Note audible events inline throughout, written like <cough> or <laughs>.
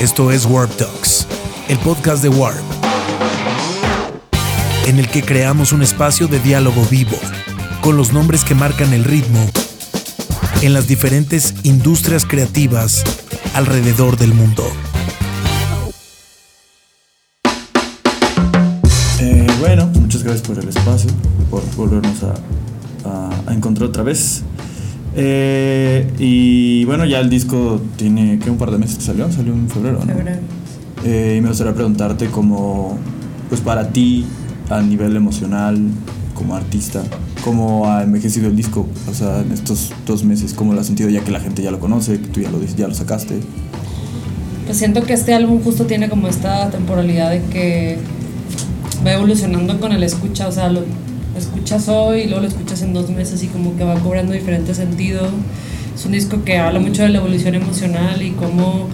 Esto es Warp Talks, el podcast de Warp, en el que creamos un espacio de diálogo vivo con los nombres que marcan el ritmo en las diferentes industrias creativas alrededor del mundo. Eh, bueno, muchas gracias por el espacio, por volvernos a, a encontrar otra vez. Eh, y bueno, ya el disco tiene que un par de meses que salió, salió en febrero, ¿no? Febrero. Eh, y me gustaría preguntarte cómo, pues para ti, a nivel emocional, como artista, cómo ha envejecido el disco, o sea, en estos dos meses, cómo lo has sentido ya que la gente ya lo conoce, que tú ya lo, ya lo sacaste. Pues siento que este álbum justo tiene como esta temporalidad de que va evolucionando con el escucha, o sea, lo escuchas hoy y luego lo escuchas en dos meses y como que va cobrando diferente sentido. Es un disco que habla mucho de la evolución emocional y cómo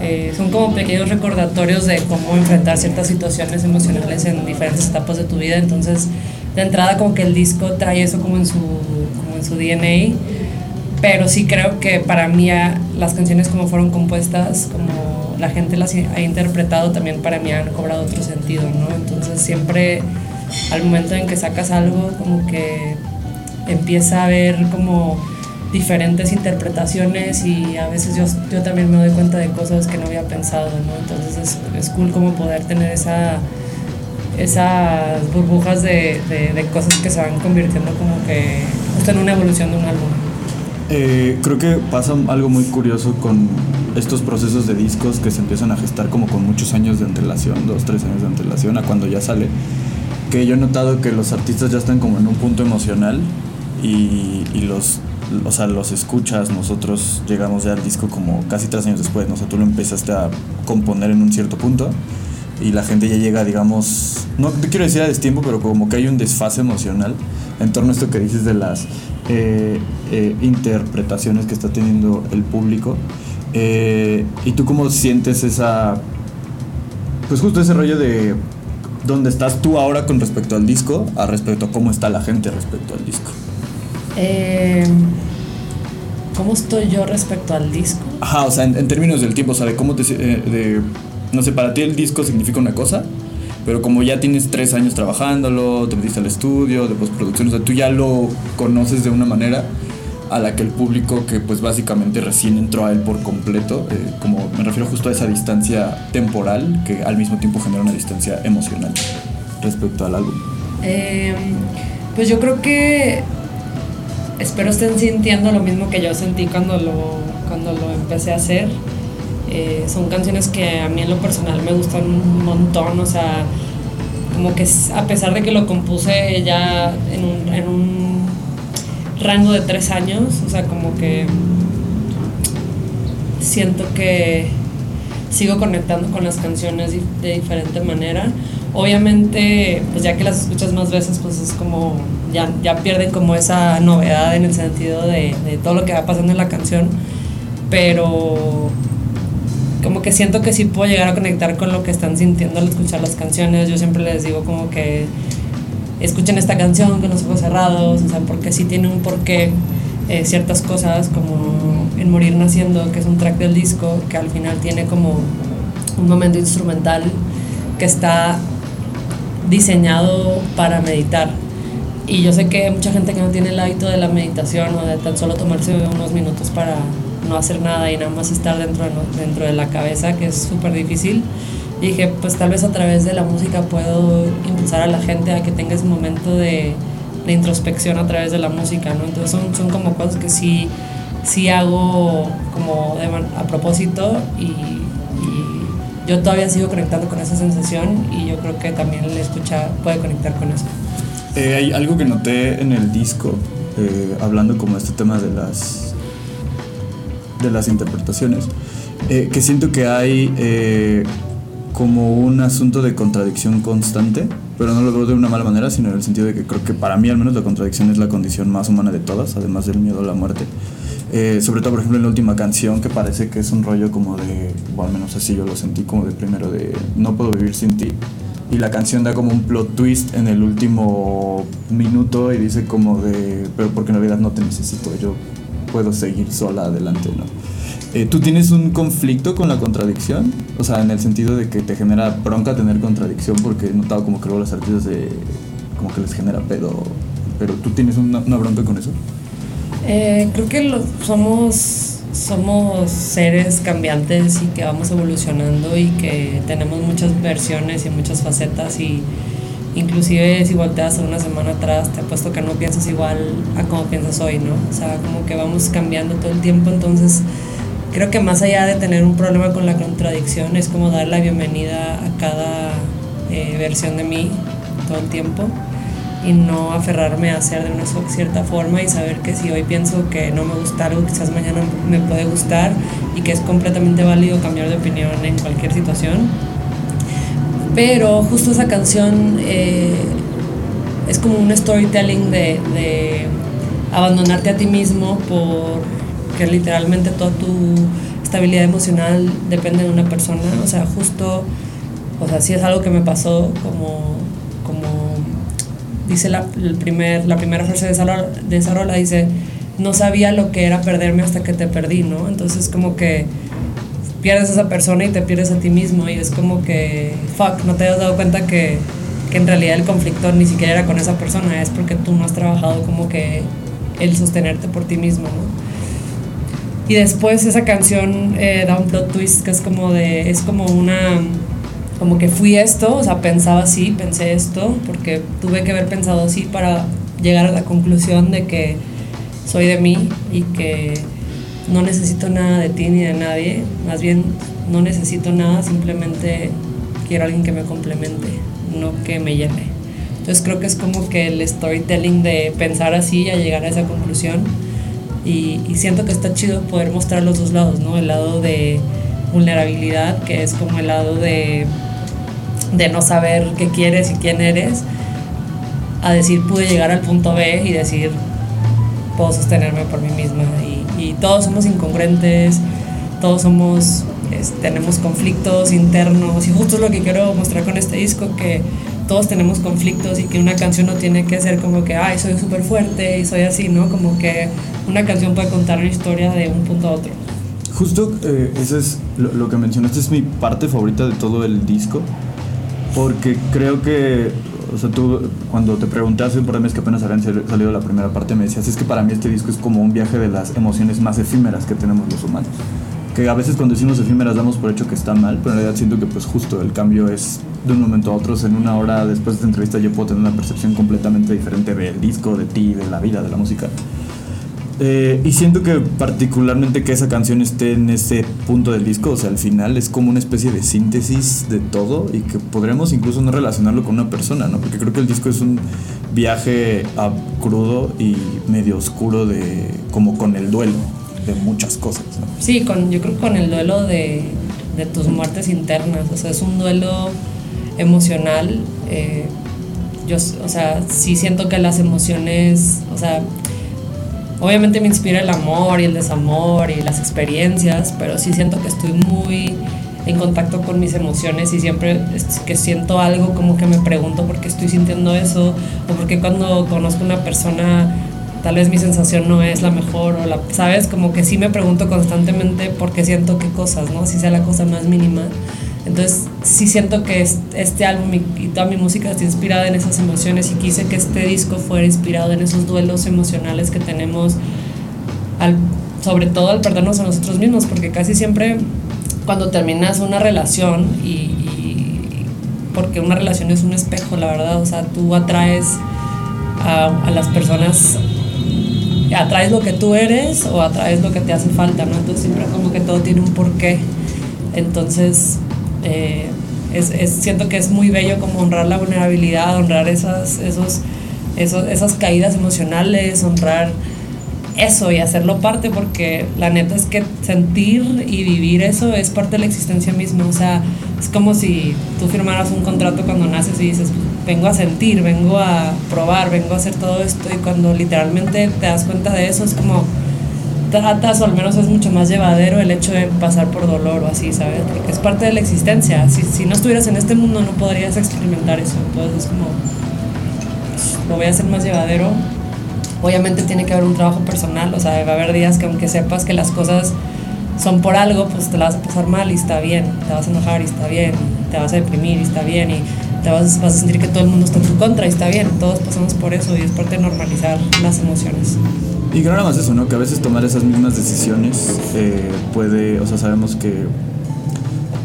eh, son como pequeños recordatorios de cómo enfrentar ciertas situaciones emocionales en diferentes etapas de tu vida. Entonces, de entrada como que el disco trae eso como en su, como en su DNA. Pero sí creo que para mí las canciones como fueron compuestas, como la gente las ha interpretado, también para mí han cobrado otro sentido, ¿no? Entonces siempre al momento en que sacas algo, como que empieza a haber como diferentes interpretaciones y a veces yo, yo también me doy cuenta de cosas que no había pensado, ¿no? Entonces es, es cool como poder tener esa, esas burbujas de, de, de, cosas que se van convirtiendo como que justo en una evolución de un álbum. Eh, creo que pasa algo muy curioso con estos procesos de discos que se empiezan a gestar como con muchos años de antelación, dos, tres años de antelación a cuando ya sale que yo he notado que los artistas ya están como en un punto emocional y, los, o sea, los escuchas, nosotros llegamos ya al disco como casi tres años después, ¿no? o sea, tú lo empezaste a componer en un cierto punto y la gente ya llega, digamos, no quiero decir a destiempo, pero como que hay un desfase emocional en torno a esto que dices de las eh, eh, interpretaciones que está teniendo el público. Eh, ¿Y tú cómo sientes esa, pues justo ese rollo de dónde estás tú ahora con respecto al disco, a respecto a cómo está la gente respecto al disco. Eh, ¿Cómo estoy yo respecto al disco? Ajá, o sea, en, en términos del tiempo, o sea, de cómo te... Eh, de, no sé, para ti el disco significa una cosa, pero como ya tienes tres años trabajándolo, te metiste al estudio, de postproducción, o sea, tú ya lo conoces de una manera a la que el público que pues básicamente recién entró a él por completo, eh, como me refiero justo a esa distancia temporal que al mismo tiempo genera una distancia emocional respecto al álbum. Eh, pues yo creo que espero estén sintiendo lo mismo que yo sentí cuando lo, cuando lo empecé a hacer. Eh, son canciones que a mí en lo personal me gustan un montón, o sea, como que a pesar de que lo compuse ya en un, en un rango de tres años, o sea, como que siento que sigo conectando con las canciones de diferente manera. Obviamente, pues ya que las escuchas más veces, pues es como, ya, ya pierden como esa novedad en el sentido de, de todo lo que va pasando en la canción, pero como que siento que sí puedo llegar a conectar con lo que están sintiendo al escuchar las canciones. Yo siempre les digo como que escuchen esta canción con los ojos cerrados, o sea, porque sí tiene un porqué eh, ciertas cosas, como en Morir Naciendo, que es un track del disco, que al final tiene como un momento instrumental que está diseñado para meditar. Y yo sé que mucha gente que no tiene el hábito de la meditación o de tan solo tomarse unos minutos para no hacer nada y nada más estar dentro de, dentro de la cabeza, que es súper difícil. Y dije, pues tal vez a través de la música puedo impulsar a la gente a que tenga ese momento de, de introspección a través de la música, ¿no? Entonces son, son como cosas que sí, sí hago como de, a propósito y, y, yo todavía sigo conectando con esa sensación y yo creo que también el escucha puede conectar con eso. Eh, hay algo que noté en el disco, eh, hablando como este tema de las, de las interpretaciones, eh, que siento que hay como un asunto de contradicción constante, pero no lo veo de una mala manera, sino en el sentido de que creo que para mí al menos la contradicción es la condición más humana de todas, además del miedo a la muerte. Eh, sobre todo, por ejemplo, en la última canción, que parece que es un rollo como de, o al menos así yo lo sentí como de primero, de no puedo vivir sin ti. Y la canción da como un plot twist en el último minuto y dice como de, pero porque en realidad no te necesito, yo puedo seguir sola adelante, ¿no? Eh, ¿Tú tienes un conflicto con la contradicción? O sea, en el sentido de que te genera bronca tener contradicción, porque he notado como que luego los artistas de, como que les genera pedo, pero ¿tú tienes una, bronca con eso? Eh, creo que lo, somos, somos seres cambiantes y que vamos evolucionando y que tenemos muchas versiones y muchas facetas y inclusive si volteas una semana atrás te apuesto que no piensas igual a como piensas hoy, ¿no? O sea, como que vamos cambiando todo el tiempo, entonces creo que más allá de tener un problema con la contradicción, es como dar la bienvenida a cada eh, versión de mí todo el tiempo y no aferrarme a hacer de una cierta forma y saber que si hoy pienso que no me gusta algo, quizás mañana me puede gustar y que es completamente válido cambiar de opinión en cualquier situación. Pero justo esa canción eh, es como un storytelling de, de abandonarte a ti mismo por que literalmente toda tu estabilidad emocional depende de una persona. O sea, justo, o sea, sí es algo que me pasó como, como dice la, el primer, la primera frase de esa, de esa rola, dice, no sabía lo que era perderme hasta que te perdí, ¿no? Entonces como que pierdes a esa persona y te pierdes a ti mismo y es como que, fuck, no te has dado cuenta que, que en realidad el conflicto ni siquiera era con esa persona, es porque tú no has trabajado como que el sostenerte por ti mismo, ¿no? Y después esa canción eh, da un plot twist que es como de, es como una, como que fui esto, o sea, pensaba así, pensé esto, porque tuve que haber pensado así para llegar a la conclusión de que soy de mí y que no necesito nada de ti ni de nadie, más bien no necesito nada, simplemente quiero alguien que me complemente, no que me llene. Entonces creo que es como que el storytelling de pensar así y a llegar a esa conclusión y, siento que está chido poder mostrar los dos lados, ¿no? El lado de vulnerabilidad, que es como el lado de, de no saber qué quieres y quién eres, a decir pude llegar al punto B y decir puedo sostenerme por mí misma. Y, y todos somos incongruentes, todos somos, tenemos conflictos internos y justo es lo que quiero mostrar con este disco, que todos tenemos conflictos y que una canción no tiene que ser como que, ay, soy súper fuerte y soy así, ¿no? Como que una canción puede contar una historia de un punto a otro. Justo eh, eso es lo, que mencionaste, es mi parte favorita de todo el disco, porque creo que, o sea, tú cuando te pregunté hace un par de meses que apenas habían salido la primera parte, me decías, es que para mí este disco es como un viaje de las emociones más efímeras que tenemos los humanos. Que a veces cuando decimos efímeras damos por hecho que está mal, pero en realidad siento que pues justo el cambio es de un momento a otro. En una hora después de esta entrevista yo puedo tener una percepción completamente diferente del disco, de ti, de la vida, de la música. Eh, y siento que particularmente que esa canción esté en ese punto del disco, o sea, al final es como una especie de síntesis de todo y que podremos incluso no relacionarlo con una persona, ¿no? Porque creo que el disco es un viaje a crudo y medio oscuro de como con el duelo de muchas cosas. ¿no? Sí, con, yo creo que con el duelo de, de tus muertes internas, o sea, es un duelo emocional. Eh, yo, o sea, sí siento que las emociones, o sea, obviamente me inspira el amor y el desamor y las experiencias, pero sí siento que estoy muy en contacto con mis emociones y siempre que siento algo como que me pregunto por qué estoy sintiendo eso o por qué cuando conozco a una persona tal vez mi sensación no es la mejor o la sabes como que sí me pregunto constantemente por qué siento qué cosas no si sea la cosa más mínima. Entonces sí siento que este álbum y toda mi música está inspirada en esas emociones y quise que este disco fuera inspirado en esos duelos emocionales que tenemos, al, sobre todo al perdernos a nosotros mismos, porque casi siempre cuando terminas una relación y, porque una relación es un espejo, la verdad, o sea, tú atraes a, a las personas atraes lo que tú eres o atraes lo que te hace falta, ¿no? Entonces siempre como que todo tiene un porqué. Entonces, eh, es, es, siento que es muy bello como honrar la vulnerabilidad, honrar esas, esos, esos, esas caídas emocionales, honrar eso y hacerlo parte, porque la neta es que sentir y vivir eso es parte de la existencia misma. O sea, es como si tú firmaras un contrato cuando naces y dices, vengo a sentir, vengo a probar, vengo a hacer todo esto, y cuando literalmente te das cuenta de eso, es como tratas o al menos es mucho más llevadero el hecho de pasar por dolor o así, ¿sabes? Porque es parte de la existencia. Si, si no estuvieras en este mundo no podrías experimentar eso. Entonces es como, lo voy a hacer más llevadero Obviamente tiene que haber un trabajo personal, o sea, va a haber días que aunque sepas que las cosas son por algo, pues te la vas a pasar mal y está bien, te vas a enojar y está bien, te vas a deprimir y está bien, y te vas, vas a sentir que todo el mundo está en tu contra y está bien, todos pasamos por eso y es parte de normalizar las emociones. Y que no nada más eso, ¿no? Que a veces tomar esas mismas decisiones eh, puede, o sea, sabemos que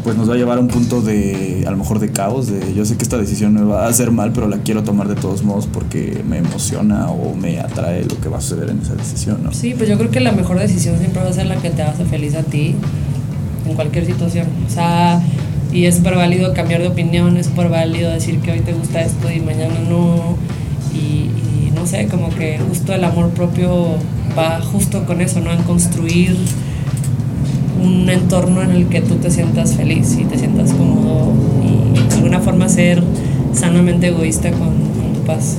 pues nos va a llevar a un punto de, a lo mejor de caos, de yo sé que esta decisión me va a hacer mal, pero la quiero tomar de todos modos porque me emociona o me atrae lo que va a suceder en esa decisión, ¿no? Sí, pues yo creo que la mejor decisión siempre va a ser la que te hace feliz a ti en cualquier situación. O sea, y es súper válido cambiar de opinión, es súper válido decir que hoy te gusta esto y mañana no. Y, no sé, como que justo el amor propio va justo con eso, ¿no? En construir un entorno en el que tú te sientas feliz y te sientas cómodo y de alguna forma ser sanamente egoísta con, con tu paz.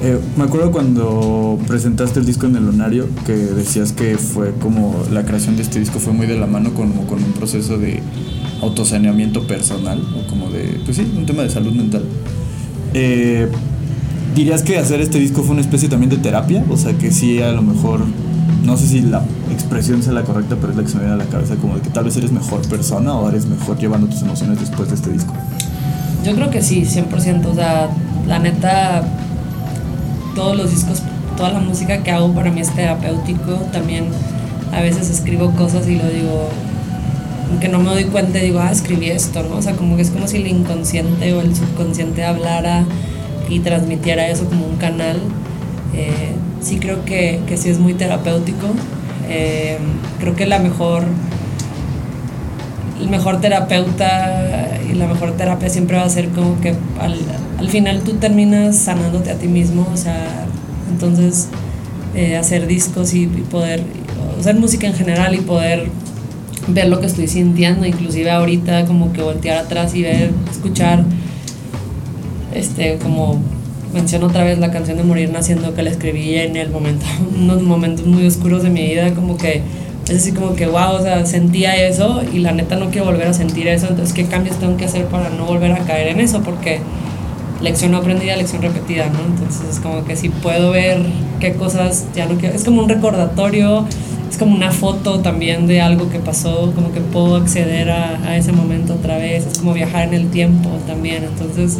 Eh, me acuerdo cuando presentaste el disco en el Lunario que decías que fue como la creación de este disco fue muy de la mano con, con un proceso de autosaneamiento personal o como de, pues sí, un tema de salud mental. Eh, ¿Dirías que hacer este disco fue una especie también de terapia? O sea, que sí, a lo mejor, no sé si la expresión sea la correcta, pero es la que se me viene a la cabeza, como de que tal vez eres mejor persona o eres mejor llevando tus emociones después de este disco. Yo creo que sí, 100%. O sea, la neta, todos los discos, toda la música que hago para mí es terapéutico. También a veces escribo cosas y lo digo, aunque no me doy cuenta, digo, ah, escribí esto, ¿no? O sea, como que es como si el inconsciente o el subconsciente hablara y transmitiera eso como un canal. Eh, sí creo que, que, sí es muy terapéutico. Eh, creo que la mejor, el mejor terapeuta y la mejor terapia siempre va a ser como que al, al final tú terminas sanándote a ti mismo, o sea, entonces eh, hacer discos y, y poder, hacer música en general y poder ver lo que estoy sintiendo, inclusive ahorita como que voltear atrás y ver, escuchar este, como menciono otra vez la canción de Morir Naciendo que la escribí en el momento, <laughs> unos momentos muy oscuros de mi vida, como que es así como que wow, o sea, sentía eso y la neta no quiero volver a sentir eso, entonces qué cambios tengo que hacer para no volver a caer en eso, porque lección aprendida, lección repetida, ¿no? Entonces es como que si puedo ver qué cosas ya no quiero, es como un recordatorio, es como una foto también de algo que pasó, como que puedo acceder a, a ese momento otra vez, es como viajar en el tiempo también, entonces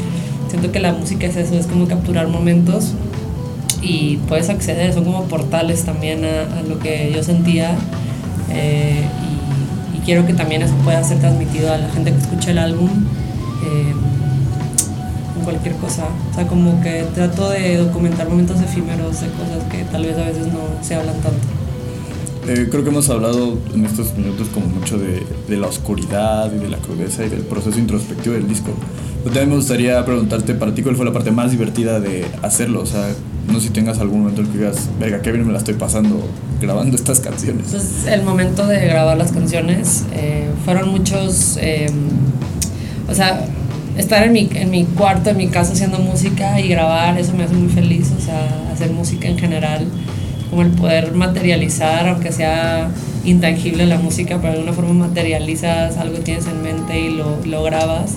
Siento que la música es eso, es como capturar momentos y puedes acceder, son como portales también a, lo que yo sentía eh, y, quiero que también eso pueda ser transmitido a la gente que escucha el álbum eh, cualquier cosa. O sea, como que trato de documentar momentos efímeros de cosas que tal vez a veces no se hablan tanto. Eh, creo que hemos hablado en estos minutos como mucho de, de, la oscuridad y de la crudeza y del proceso introspectivo del disco. Pero también me gustaría preguntarte para ti cuál fue la parte más divertida de hacerlo. O sea, no sé si tengas algún momento en que digas, verga, qué bien me la estoy pasando grabando estas canciones. Pues el momento de grabar las canciones eh, fueron muchos, eh, o sea, estar en mi, en mi cuarto, en mi casa haciendo música y grabar, eso me hace muy feliz. O sea, hacer música en general como el poder materializar, aunque sea intangible la música, pero de alguna forma materializas algo que tienes en mente y lo, lo grabas.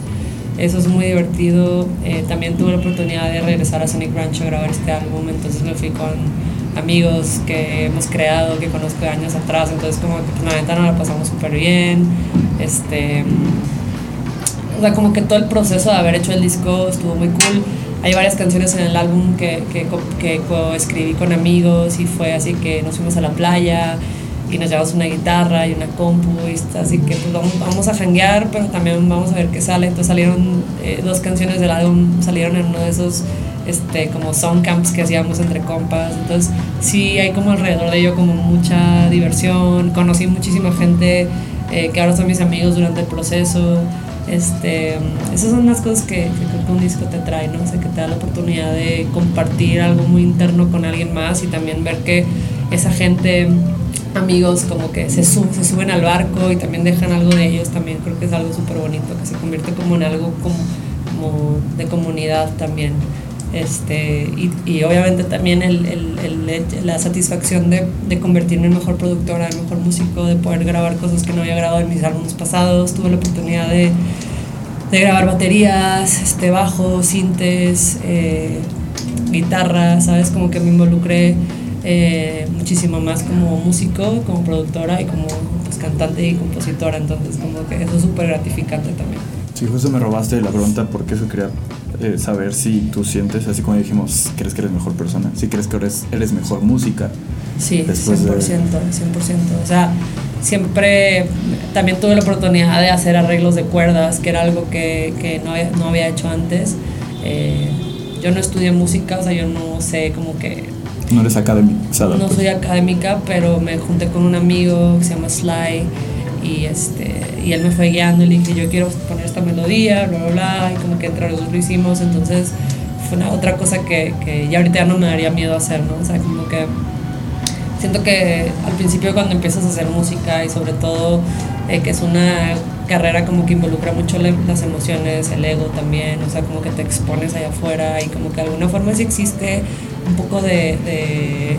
Eso es muy divertido. Eh, también tuve la oportunidad de regresar a Sonic Ranch a grabar este álbum, entonces me fui con amigos que hemos creado, que conozco de años atrás, entonces como que pues, la ventana la pasamos súper bien. Este, o sea, como que todo el proceso de haber hecho el disco estuvo muy cool hay varias canciones en el álbum que, que, que coescribí con amigos y fue así que nos fuimos a la playa y nos llevamos una guitarra y una compu y así que pues vamos, vamos a janguear pero también vamos a ver qué sale. Entonces salieron eh, dos canciones del álbum salieron en uno de esos este como song camps que hacíamos entre compas. Entonces sí hay como alrededor de ello como mucha diversión. Conocí muchísima gente eh, que ahora son mis amigos durante el proceso este, esas son las cosas que, que, creo que un disco te trae, ¿no? O sea, que te da la oportunidad de compartir algo muy interno con alguien más y también ver que esa gente, amigos, como que se, sub, se suben al barco y también dejan algo de ellos, también creo que es algo súper bonito, que se convierte como en algo como de comunidad también. Este, y, y obviamente también el, el, el, la satisfacción de, de convertirme en mejor productora, en mejor músico, de poder grabar cosas que no había grabado en mis álbumes pasados. Tuve la oportunidad de, de grabar baterías, este, bajos, sintes, eh, guitarra, ¿sabes? Como que me involucré eh, muchísimo más como músico, como productora y como pues, cantante y compositora, entonces como que eso es súper gratificante también. Sí, justo me robaste la pregunta porque eso quería eh, saber si tú sientes, así como dijimos, crees que eres mejor persona, si crees que eres, eres mejor música. Sí, 100%, 100%. O sea, siempre también tuve la oportunidad de hacer arreglos de cuerdas, que era algo que, que no, había, no había hecho antes. Eh, yo no estudié música, o sea, yo no sé como que no eres académica. no soy académica, pero me junté con un amigo que se llama Sly y, este, y él me fue guiando y le dije, yo quiero poner esta melodía, bla, bla, bla, y como que entre los dos lo hicimos, entonces fue una otra cosa que, que ya ahorita ya no me daría miedo hacer, ¿no? O sea, como que siento que al principio cuando empiezas a hacer música y sobre todo eh, que es una carrera como que involucra mucho las emociones, el ego también, o sea, como que te expones allá afuera y como que de alguna forma sí existe un poco de, de,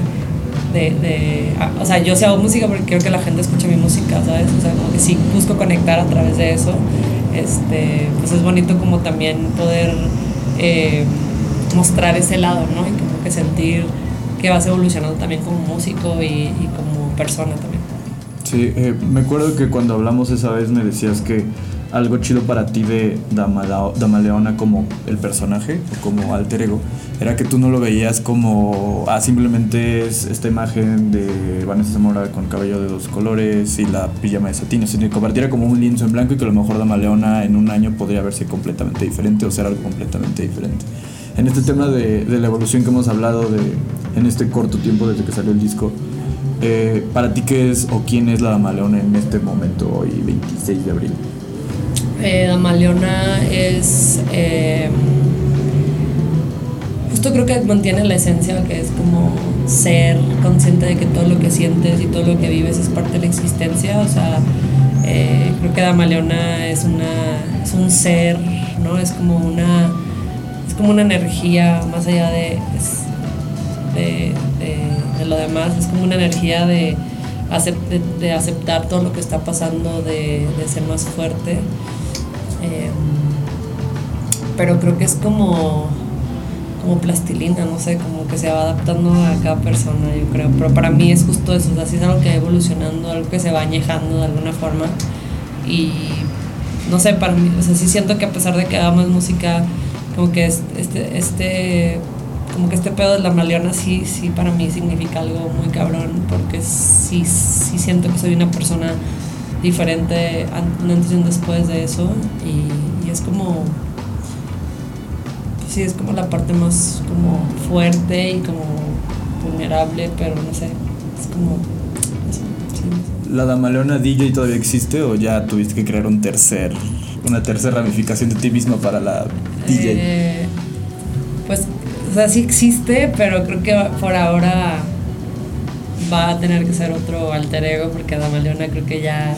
de, ah, o sea, yo sí hago música porque quiero que la gente escuche mi música, ¿sabes? O sea, como que sí busco conectar a través de eso, este, pues es bonito como también poder eh, mostrar ese lado, ¿no? Y como que sentir que vas evolucionando también como músico y, y como persona también. Sí, eh, me acuerdo que cuando hablamos esa vez me decías que algo chido para ti de Damaleona como el personaje o como alter ego era que tú no lo veías como, ah, simplemente es esta imagen de Vanessa Zamora con cabello de dos colores y la pijama de satín, sino que compartiera como un lienzo en blanco y que a lo mejor Damaleona en un año podría verse completamente diferente o ser algo completamente diferente. En este tema de, de la evolución que hemos hablado de, en este corto tiempo desde que salió el disco, eh, ¿para ti qué es o quién es la Damaleona en este momento, hoy 26 de abril? Eh, Damaleona es... Eh, justo creo que mantiene la esencia que es como ser consciente de que todo lo que sientes y todo lo que vives es parte de la existencia. O sea, eh, creo que Damaleona es, una, es un ser, ¿no? Es como una, es como una energía más allá de, de, de, lo demás, es como una energía de, de, aceptar todo lo que está pasando, de, ser más fuerte. Em, pero creo que es como, como plastilina, no sé, como que se va adaptando a cada persona, yo creo. Pero para mí es justo eso, así es algo que va evolucionando, algo que se va añejando de alguna forma. Y no sé, para mí, o sea, sí siento que a pesar de que hagamos música, como que este, este como que este pedo de la maleona sí, sí para mí significa algo muy cabrón, porque sí, sí siento que soy una persona diferente antes y después de eso y, y, es como sí es como la parte más como fuerte y como vulnerable pero no sé es como la Damaleona DJ todavía existe o ya tuviste que crear un tercer una tercera ramificación de ti misma para la DJ eh, pues o sea sí existe pero creo que por ahora va a tener que ser otro alter ego porque Damaleona creo que ya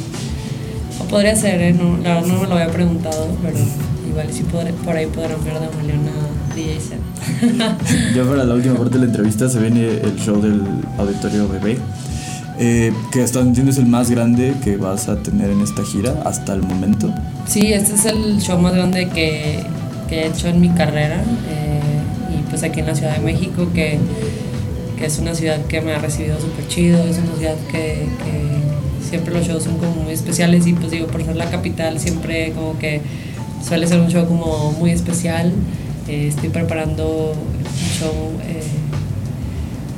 o podría ser, ¿eh? no, la verdad no me lo había preguntado, pero igual sí por ahí podrán ver Damaleona DJ set. <laughs> ya para la última parte de la entrevista se viene el show del Auditorio Bebé. Eh, que hasta entiendo es el más grande que vas a tener en esta gira hasta el momento. Sí, este es el show más grande que, que he hecho en mi carrera eh, y pues aquí en la Ciudad de México que que es una ciudad que me ha recibido súper chido, es una ciudad que, que, siempre los shows son como muy especiales y pues digo, por ser la capital siempre como que suele ser un show como muy especial. Eh, estoy preparando un show, eh,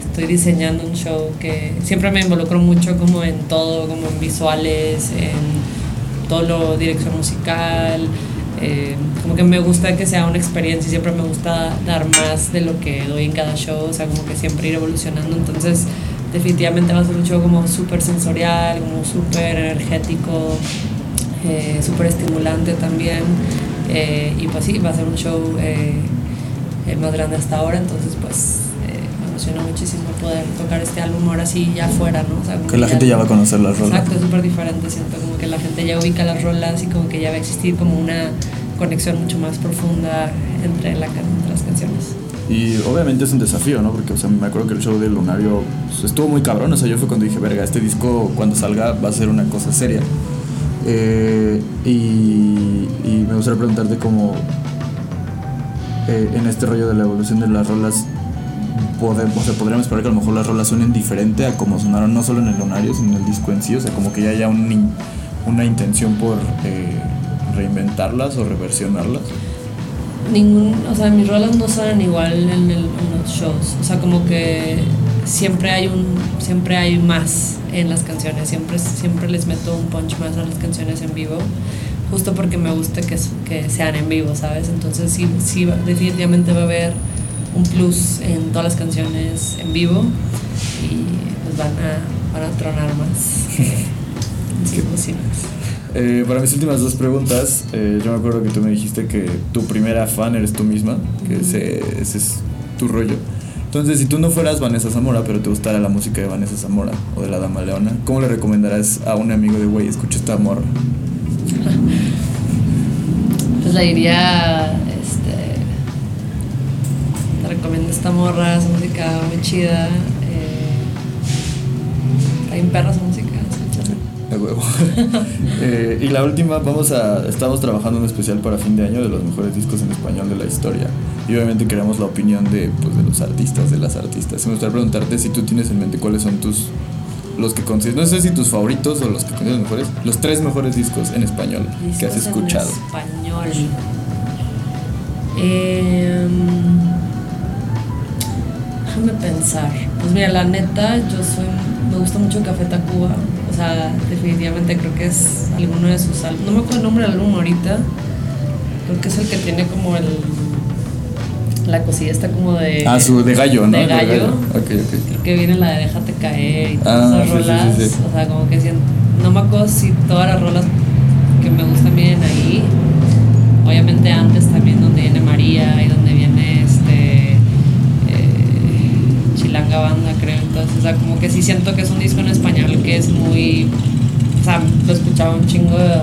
estoy diseñando un show que siempre me involucro mucho como en todo, como en visuales, en todo lo dirección musical, eh, como que me gusta que sea una experiencia y siempre me gusta dar más de lo que doy en cada show, o sea, como que siempre ir evolucionando. Entonces, definitivamente va a ser un show como súper sensorial, como súper energético, eh, súper estimulante también. Eh, y pues sí, va a ser un show el más grande hasta ahora, entonces pues me emociona muchísimo poder tocar este álbum ahora sí ya afuera, ¿no? O sea, que la gente ya va a conocer las rolas. Exacto, es súper diferente, siento como que la gente ya ubica las rolas y como que ya va a existir como una conexión mucho más profunda entre, la, entre las canciones. Y obviamente es un desafío, ¿no? Porque, o sea, me acuerdo que el show de Lunario pues, estuvo muy cabrón. O sea, yo fue cuando dije, verga, este disco cuando salga va a ser una cosa seria. Eh, y, y, me gustaría preguntarte cómo eh, en este rollo de la evolución de las rolas podemos, o sea, podríamos esperar que a lo mejor las rolas suenen diferente a como sonaron no solo en el lunario, sino en el disco en sí, o sea, como que ya haya un, una intención por eh, reinventarlas o reversionarlas. Ningún, o sea, mis rolas no suenan igual en, el- en los shows. O sea, como que siempre hay un, siempre hay más en las canciones. Siempre, siempre les meto un punch más a las canciones en vivo. Justo porque me gusta que, que sean en vivo, ¿sabes? Entonces sí, sí, va- definitivamente va a haber un plus en todas las canciones en vivo y pues van a, van a tronar más en sus bocinas. Eh, para mis últimas dos preguntas, eh, yo me acuerdo que tú me dijiste que tu primera fan eres tú misma, que ese, ese es tu rollo. Entonces, si tú no fueras Vanessa Zamora, pero te gustara la música de Vanessa Zamora o de la Dama Leona, ¿cómo le recomendarás a un amigo de, güey, escucha esta morra? <laughs> Pues la diría, te recomiendo esta morra, su música muy chida, eh, hay un perro su música. De huevo. <laughs> Eh, y la última, vamos a. Estamos trabajando un especial para fin de año de los mejores discos en español de la historia. Y obviamente queremos la opinión de, pues, de los artistas, de las artistas. Y me gustaría preguntarte si tú tienes en mente cuáles son tus. Los que consideras. No sé si tus favoritos o los que consideras mejores. Los tres mejores discos en español que has Discos en escuchado. español. Em, déjame pensar. Pues mira, la neta, yo soy. Me gusta mucho Café Tacuba. O sea, definitivamente creo que es alguno de sus álbumes. No me acuerdo el nombre del álbum ahorita. Creo que es el que tiene como el. La cosilla está como de. Ah, su de gallo, ¿no? De gallo. Ok, ok. Creo que viene la de Déjate caer y Ah, todas esas sí, sí, sí, rolas. sí. O sea, como que no me acuerdo si todas las rolas que me gustan vienen ahí. Obviamente antes también donde Chilanga Banda, creo. Entonces, o sea, como que sí siento que es un disco en español que es muy. O sea, lo escuchaba un chingo de-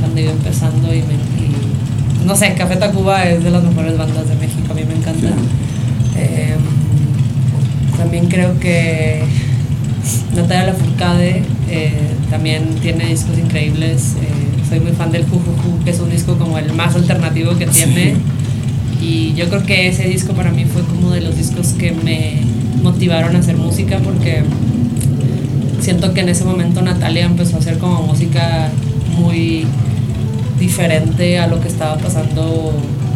cuando iba empezando y me. y- no sé, Café Tacuba es de las mejores bandas de México, a mí me encanta. Em, también creo que Natalia Lafourcade eh, también tiene discos increíbles. eh, soy muy fan del Jujuju, que es un disco como el más alternativo que tiene. Y yo creo que ese disco para mí fue como de los discos que me motivaron a hacer música porque siento que en ese momento Natalia empezó a hacer como música muy diferente a lo que estaba pasando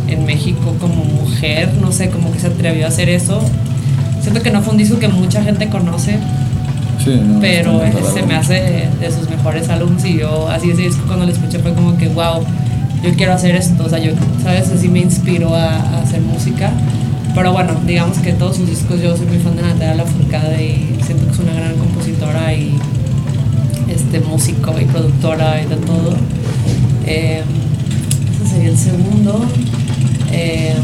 en México como mujer, no sé, como que se atrevió a hacer eso. Siento que no fue un disco que mucha gente conoce, Sí, no, pero está ese se me hace de, de sus mejores álbumes y yo así ese disco cuando lo escuché fue como que wow, yo quiero hacer esto, o sea, yo, ¿sabes? Así me inspiró a, a hacer música. Pero bueno, digamos que todos sus discos yo soy muy fan de Natalia Lafourcade y siento que es una gran compositora y este músico y productora y de todo. Eh, ese sería el segundo. Eh,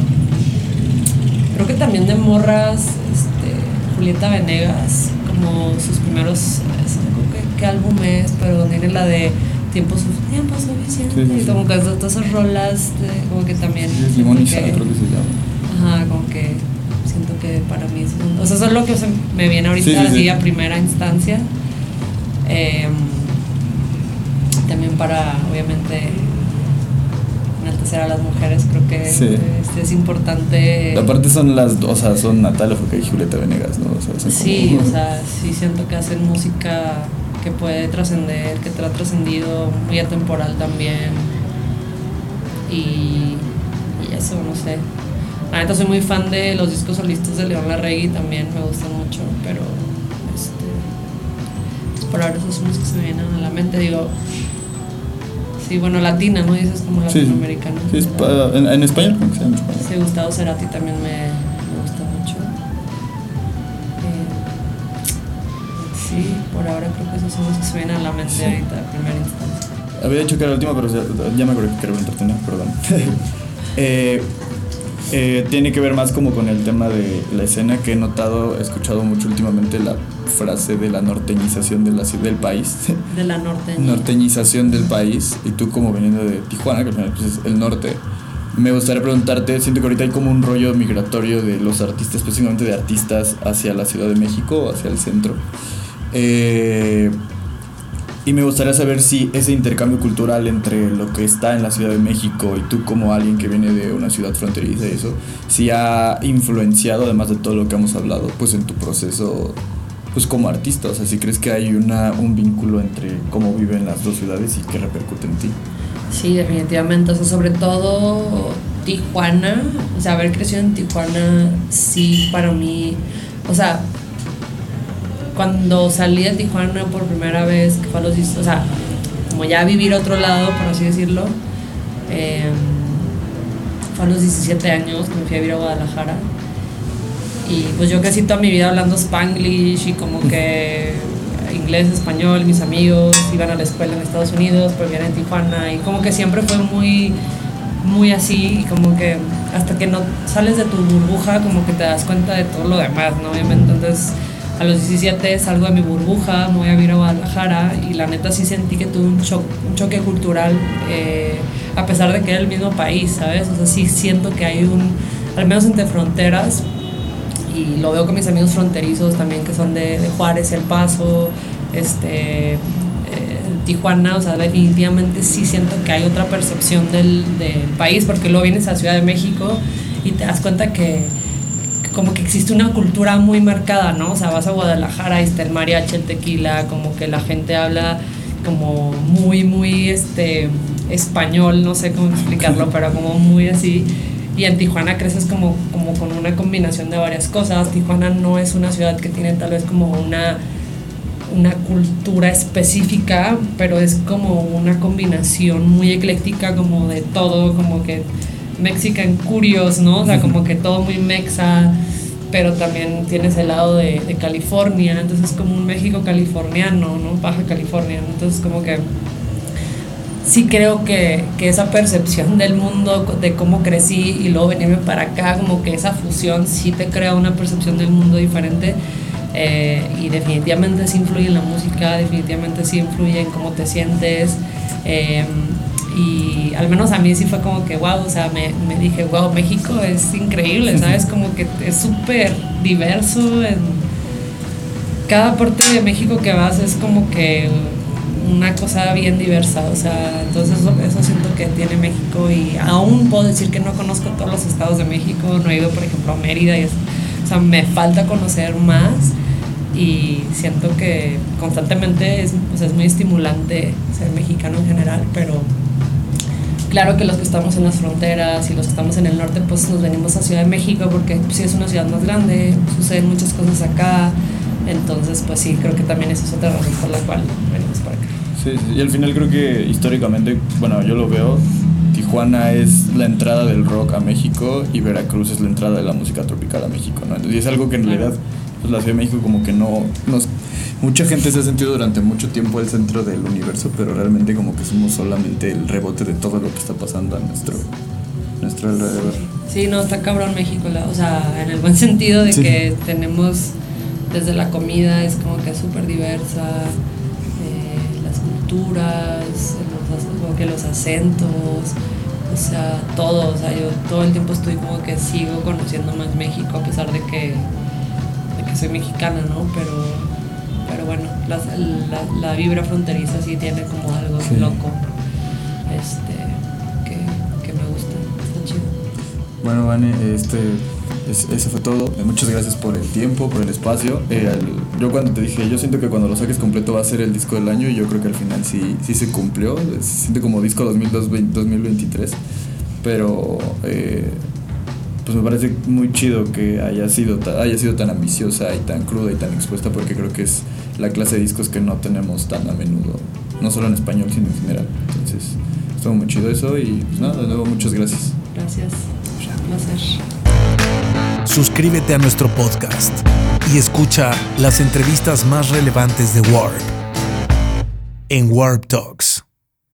creo que también de morras, este, Julieta Venegas, como sus primeros, creo que qué álbum es, pero tiene la de Tiempo, tiempo Suficiente, Sí, sí, y sí. como que todas esas rolas, de- como que también... Es Limón y Sal, creo que se llama. Ajá, como para mí es un- O sea, eso es lo que se me viene ahorita Sí, sí, así sí. a primera instancia. Eh, también para, obviamente, enaltecer a las mujeres, creo que este, es importante. Aparte son las, o sea, son Natalia Foucault y Julieta Venegas, ¿no? O sea, son Sí, como- o sea, sí siento que hacen música que puede trascender, que te ha trascendido, muy atemporal también. Y, y eso, no sé. La neta soy muy fan de los discos solistas de León Larregui también, me gustan mucho, pero este, por ahora esos son los que se me vienen a la mente. Digo, sí, bueno, latina, ¿no? Dices como Sí, sí. latinoamericana. Sí, pa- en, en español, ¿cómo que se llama en español? Sí, Gustavo Cerati también me, me gusta mucho. Eh, sí, por ahora creo que esos son los que se vienen a la mente Sí. ahorita, a primera instancia. Había dicho que era la última, pero ya, ya me acuerdo que quería una, perdón. <laughs> Eh, eh, tiene que ver más como con el tema de la escena que he notado, he escuchado mucho últimamente la frase de la norteñización de la del país. <laughs> De la norte. norteñización del país y tú como veniendo de Tijuana, que al final pues, es el norte, me gustaría preguntarte, siento que ahorita hay como un rollo migratorio de los artistas, específicamente de artistas hacia la Ciudad de México o hacia el centro. Eh, Y me gustaría saber si ese intercambio cultural entre lo que está en la Ciudad de México y tú como alguien que viene de una ciudad fronteriza y eso, si ha influenciado, además de todo lo que hemos hablado, pues en tu proceso pues como artista, o sea, si crees que hay una, un vínculo entre cómo viven las dos ciudades y qué repercute en ti. Sí, definitivamente, o sea, sobre todo Tijuana, o sea, haber crecido en Tijuana, sí, para mí, o sea, cuando salí de Tijuana por primera vez, que fue a los, o sea, como ya vivir otro lado, por así decirlo, em, fue a los 17 años que me fui a vivir a Guadalajara. Y pues yo crecí toda mi vida hablando spanglish y como que <laughs> inglés, español, mis amigos iban a la escuela en Estados Unidos, pero vivían en Tijuana y como que siempre fue muy, muy así y como que hasta que no sales de tu burbuja como que te das cuenta de todo lo demás, ¿no? Obviamente entonces a los 17 salgo de mi burbuja, me voy a vivir a Guadalajara y la neta sí sentí que tuve un, choque cultural, eh, a pesar de que era el mismo país, ¿sabes? O sea, sí siento que hay un, al menos entre fronteras, y lo veo con mis amigos fronterizos también que son de, de Juárez, El Paso, este, eh, Tijuana, o sea, definitivamente sí siento que hay otra percepción del, del país, porque luego vienes a Ciudad de México y te das cuenta que como que existe una cultura muy marcada, ¿no? O sea, vas a Guadalajara y está el mariachi, el tequila, como que la gente habla como muy, muy, este, español, no sé cómo explicarlo, <laughs> pero como muy así. Y en Tijuana creces como, como con una combinación de varias cosas. Tijuana no es una ciudad que tiene tal vez como una, una cultura específica, pero es como una combinación muy ecléctica como de todo, como que Mexican Curios, ¿no? O sea, como que todo muy mexa, pero también tienes el lado de, California, entonces es como un México californiano, ¿no? Baja California, entonces como que sí creo que, que, esa percepción del mundo, de cómo crecí y luego venirme para acá, como que esa fusión sí te crea una percepción del mundo diferente. Eh, y definitivamente sí influye en la música, definitivamente sí influye en cómo te sientes. Eh, y al menos a mí sí fue como que, wow, o sea, me, me dije, wow, México es increíble, ¿sabes? Como que es súper diverso. En cada parte de México que vas es como que una cosa bien diversa, o sea, entonces eso, eso, siento que tiene México y aún puedo decir que no conozco todos los estados de México, no he ido, por ejemplo, a Mérida, y es, o sea, me falta conocer más y siento que constantemente es, o sea, es muy estimulante ser mexicano en general, pero claro que los que estamos en las fronteras y los que estamos en el norte, pues nos venimos a Ciudad de México porque pues, sí es una ciudad más grande, suceden muchas cosas acá, entonces pues sí, creo que también esa es otra razón por la cual venimos para acá. Sí, sí, y al final creo que históricamente, bueno, yo lo veo, Tijuana es la entrada del rock a México y Veracruz es la entrada de la música tropical a México, ¿no? Entonces, y es algo que en realidad pues, la Ciudad de México como que no nos mucha gente se ha sentido durante mucho tiempo el centro del universo, pero realmente como que somos solamente el rebote de todo lo que está pasando a nuestro, nuestro alrededor. Sí, no, está cabrón México, la, o sea, en el buen sentido de sí. que tenemos desde la comida, es como que súper diversa, eh, las culturas, los, como que los acentos, o sea, todo, o sea, yo todo el tiempo estoy como que sigo conociendo más México a pesar de que soy mexicana, ¿no? Pero pero bueno, la, la, la, vibra fronteriza sí tiene como algo sí. loco este, que, que, me gusta, está chido. Bueno, Vane, este, es, eso fue todo. Muchas gracias por el tiempo, por el espacio. Eh, el, yo cuando te dije, yo siento que cuando lo saques completo va a ser el disco del año y yo creo que al final sí, sí se cumplió. Se siente como disco 2023, pero... Eh, pues me parece muy chido que haya sido, haya sido tan ambiciosa y tan cruda y tan expuesta porque creo que es la clase de discos que no tenemos tan a menudo, no solo en español, sino en general. Entonces, estuvo muy chido eso y pues nada, de nuevo muchas gracias. Gracias. Un placer. Suscríbete a nuestro podcast y escucha las entrevistas más relevantes de Warp en Warp Talks.